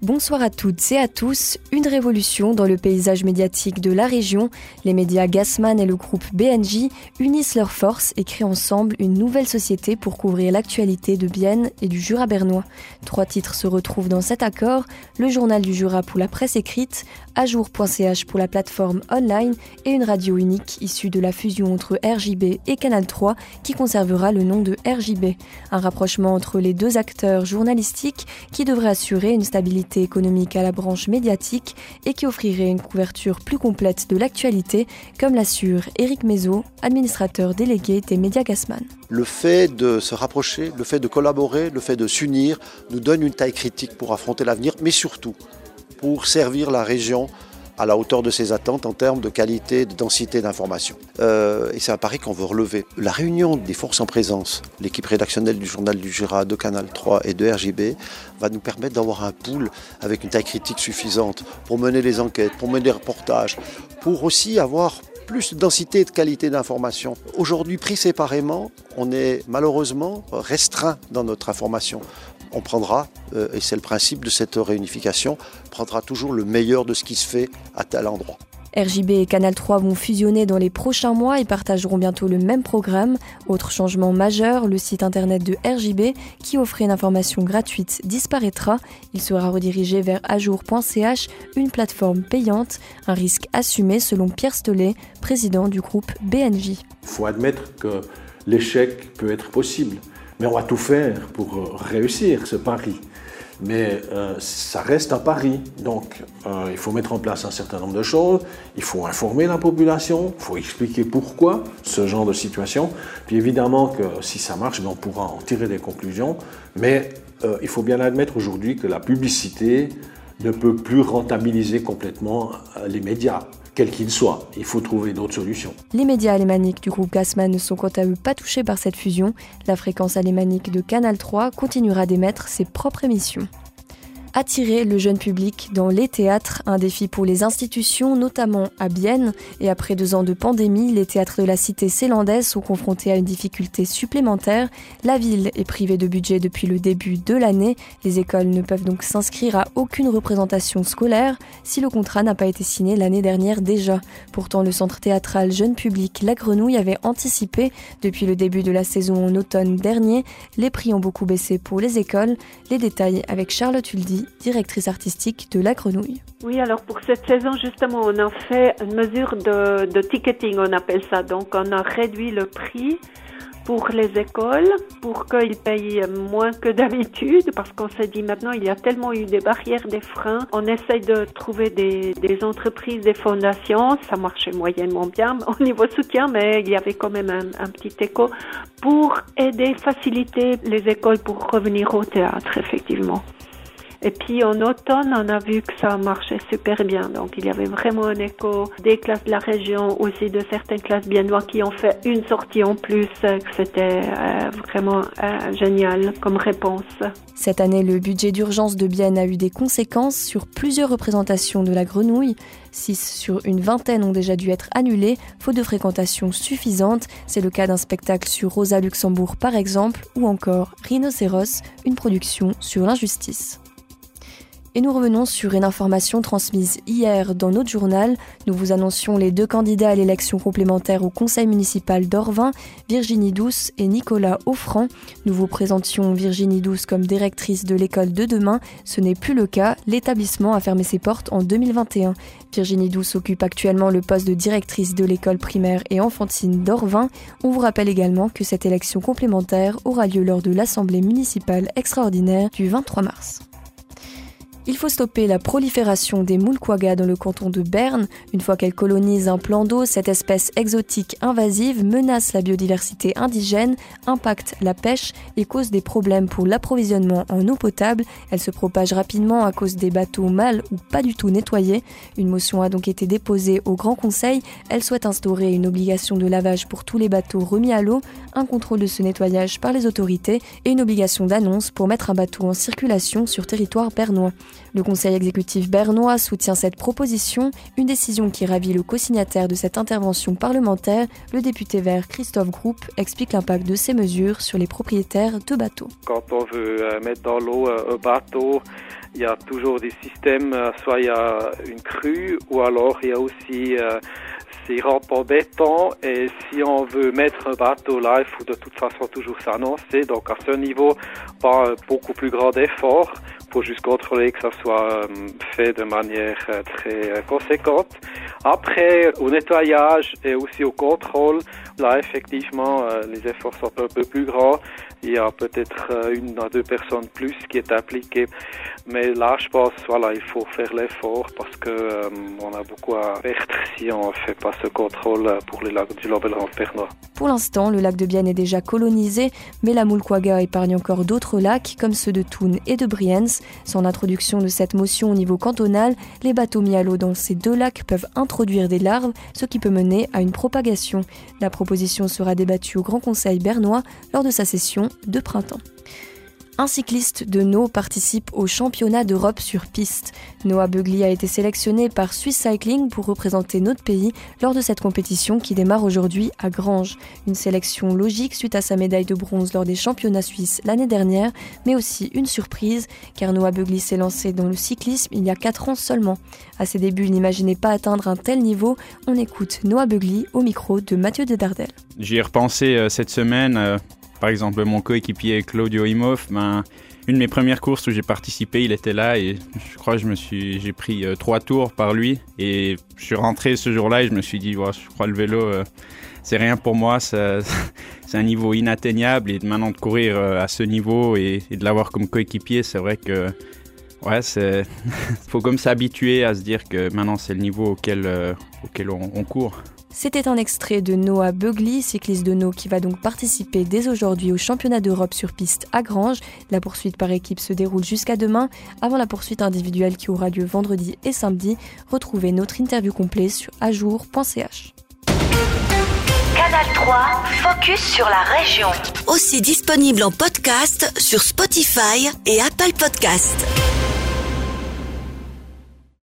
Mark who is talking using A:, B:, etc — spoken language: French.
A: Bonsoir à toutes et à tous. Une révolution dans le paysage médiatique de la région. Les médias Gassman et le groupe BNJ unissent leurs forces et créent ensemble une nouvelle société pour couvrir l'actualité de Bienne et du Jura bernois. Trois titres se retrouvent dans cet accord le journal du Jura pour la presse écrite, ajour.ch pour la plateforme online et une radio unique issue de la fusion entre RJB et Canal 3 qui conservera le nom de RJB. Un rapprochement entre les deux acteurs journalistiques qui devrait assurer une stabilité économique à la branche médiatique et qui offrirait une couverture plus complète de l'actualité, comme l'assure Éric Mézo, administrateur délégué des médias Gassman.
B: Le fait de se rapprocher, le fait de collaborer, le fait de s'unir nous donne une taille critique pour affronter l'avenir, mais surtout pour servir la région à la hauteur de ses attentes en termes de qualité, de densité d'information. Euh, et c'est un pari qu'on veut relever. La réunion des forces en présence, l'équipe rédactionnelle du journal du Jura, de Canal 3 et de RJB, va nous permettre d'avoir un pool avec une taille critique suffisante pour mener les enquêtes, pour mener les reportages, pour aussi avoir plus de densité et de qualité d'information. Aujourd'hui, pris séparément, on est malheureusement restreint dans notre information on prendra, euh, et c'est le principe de cette réunification, prendra toujours le meilleur de ce qui se fait à tel endroit.
A: RJB et Canal 3 vont fusionner dans les prochains mois et partageront bientôt le même programme. Autre changement majeur, le site internet de RJB, qui offrait une information gratuite, disparaîtra. Il sera redirigé vers ajour.ch, une plateforme payante, un risque assumé selon Pierre Stollet, président du groupe BNJ. Il
C: faut admettre que l'échec peut être possible. Mais on va tout faire pour euh, réussir ce pari. Mais euh, ça reste un pari. Donc, euh, il faut mettre en place un certain nombre de choses. Il faut informer la population. Il faut expliquer pourquoi ce genre de situation. Puis évidemment que si ça marche, ben, on pourra en tirer des conclusions. Mais il faut bien admettre aujourd'hui que la publicité ne peut plus rentabiliser complètement les médias quel qu'il soit. Il faut trouver d'autres solutions.
A: Les médias alémaniques du groupe Gassman ne sont quant à eux pas touchés par cette fusion. La fréquence alémanique de Canal 3 continuera d'émettre ses propres émissions. Attirer le jeune public dans les théâtres, un défi pour les institutions, notamment à Bienne. Et après deux ans de pandémie, les théâtres de la cité célandaise sont confrontés à une difficulté supplémentaire. La ville est privée de budget depuis le début de l'année. Les écoles ne peuvent donc s'inscrire à aucune représentation scolaire si le contrat n'a pas été signé l'année dernière déjà. Pourtant, le centre théâtral Jeune Public La Grenouille avait anticipé depuis le début de la saison en automne dernier. Les prix ont beaucoup baissé pour les écoles. Les détails avec Charlotte Huldy directrice artistique de La Grenouille.
D: Oui, alors pour cette saison, justement, on a fait une mesure de, ticketing, on appelle ça. Donc, on a réduit le prix pour les écoles, pour qu'ils payent moins que d'habitude, parce qu'on s'est dit maintenant, il y a tellement eu des barrières, des freins. On essaye de trouver des, entreprises, des fondations. Ça marchait moyennement bien au niveau soutien, mais il y avait quand même un petit écho pour aider, faciliter les écoles pour revenir au théâtre, effectivement. Et puis en automne, on a vu que ça marchait super bien. Donc il y avait vraiment un écho des classes de la région, aussi de certaines classes biennois qui ont fait une sortie en plus. C'était euh, vraiment euh, génial comme réponse.
A: Cette année, le budget d'urgence de Bienne a eu des conséquences sur plusieurs représentations de la grenouille. 6 sur une vingtaine ont déjà dû être annulées, faute de fréquentation suffisante. C'est le cas d'un spectacle sur Rosa Luxembourg par exemple, ou encore Rhinocéros, une production sur l'injustice. Et nous revenons sur une information transmise hier dans notre journal. Nous vous annoncions les deux candidats à l'élection complémentaire au conseil municipal d'Orvin, Virginie Douce et Nicolas Offrand. Nous vous présentions Virginie Douce comme directrice de l'école de demain. Ce n'est plus le cas. L'établissement a fermé ses portes en 2021. Virginie Douce occupe actuellement le poste de directrice de l'école primaire et enfantine d'Orvin. On vous rappelle également que cette élection complémentaire aura lieu lors de l'Assemblée municipale extraordinaire du 23 mars. Il faut stopper la prolifération des moulquagas dans le canton de Berne. Une fois qu'elle colonise un plan d'eau, cette espèce exotique invasive menace la biodiversité indigène, impacte la pêche et cause des problèmes pour l'approvisionnement en eau potable. Elle se propage rapidement à cause des bateaux mal ou pas du tout nettoyés. Une motion a donc été déposée au Grand Conseil. Elle souhaite instaurer une obligation de lavage pour tous les bateaux remis à l'eau, un contrôle de ce nettoyage par les autorités et une obligation d'annonce pour mettre un bateau en circulation sur territoire bernois. Le conseil exécutif bernois soutient cette proposition, une décision qui ravit le co-signataire de cette intervention parlementaire. Le député vert Christophe Groupe explique l'impact de ces mesures sur les propriétaires de bateaux.
E: Quand on veut euh, mettre dans l'eau euh, un bateau, il y a toujours des systèmes, euh, soit il y a une crue ou alors il y a aussi ces rampes en béton et si on veut mettre un bateau là, il faut de toute façon toujours s'annoncer. Donc à ce niveau, pas beaucoup plus grand effort faut juste contrôler que ça soit euh, fait de manière euh, très euh, conséquente. Après, au nettoyage et aussi au contrôle, là, effectivement, les efforts sont un peu plus grands. Il y a peut-être une à deux personnes plus qui est impliquées. Mais là, je pense, voilà, il faut faire l'effort parce que on a beaucoup à perdre si on ne fait pas ce contrôle pour les lacs du Lambel Pernois.
A: Pour l'instant, le lac de Bienne est déjà colonisé, mais la Moulquaga épargne encore d'autres lacs comme ceux de Thun et de Brienz. Sans l'introduction de cette motion au niveau cantonal, les bateaux mis à l'eau dans ces deux lacs peuvent introduire des larves, ce qui peut mener à une propagation. La proposition sera débattue au Grand Conseil bernois lors de sa session de printemps. Un cycliste de No participe au championnat d'Europe sur piste. Noah Beugli a été sélectionné par Swiss Cycling pour représenter notre pays lors de cette compétition qui démarre aujourd'hui à Granges. Une sélection logique suite à sa médaille de bronze lors des championnats suisses l'année dernière, mais aussi une surprise car Noah Beugli s'est lancé dans le cyclisme il y a 4 ans seulement. À ses débuts, il n'imaginait pas atteindre un tel niveau. On écoute Noah Beugli au micro de Mathieu Dedardel.
F: J'y ai repensé euh, cette semaine. Euh, par exemple, mon coéquipier Claudio Imhoff, ben, une de mes premières courses où j'ai participé, il était là et je crois que je me suis, j'ai pris euh, trois tours par lui. Et je suis rentré ce jour-là et je me suis dit, je crois le vélo, euh, c'est rien pour moi, c'est un niveau inatteignable. Et maintenant de courir euh, à ce niveau et, de l'avoir comme coéquipier, c'est vrai que ouais, c'est faut comme s'habituer à se dire que maintenant c'est le niveau auquel, auquel on court.
A: C'était un extrait de Noah Beugli, cycliste de No qui va donc participer dès aujourd'hui au championnat d'Europe sur piste à Granges. La poursuite par équipe se déroule jusqu'à demain, avant la poursuite individuelle qui aura lieu vendredi et samedi. Retrouvez notre interview complète sur ajour.ch.
G: Canal 3, focus sur la région. Aussi disponible en podcast sur Spotify et Apple Podcast.